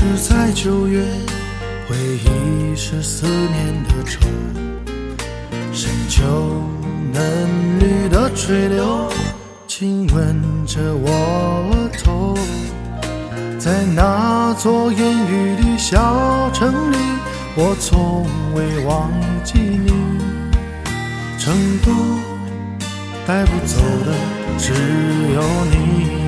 是在九月，回忆是思念的愁。深秋嫩绿的垂柳，亲吻着我额头。在那座阴雨的小城里，我从未忘记你。成都带不走的只有你。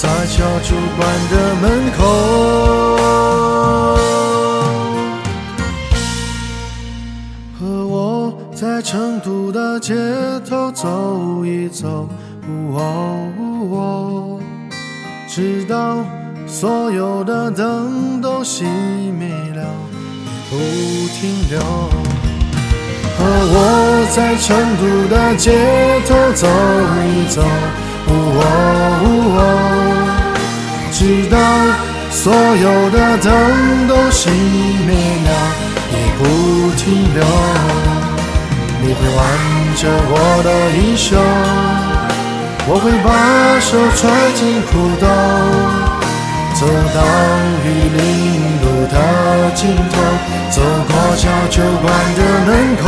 在小酒馆的门口，和我在成都的街头走一走，直到所有的灯都熄灭了，不停留。和我在成都的街头走一走。哦直到所有的灯都熄灭了，你不停留。你会挽着我的衣袖，我会把手揣进裤兜，走到玉林路的尽头，走过小酒馆的门口。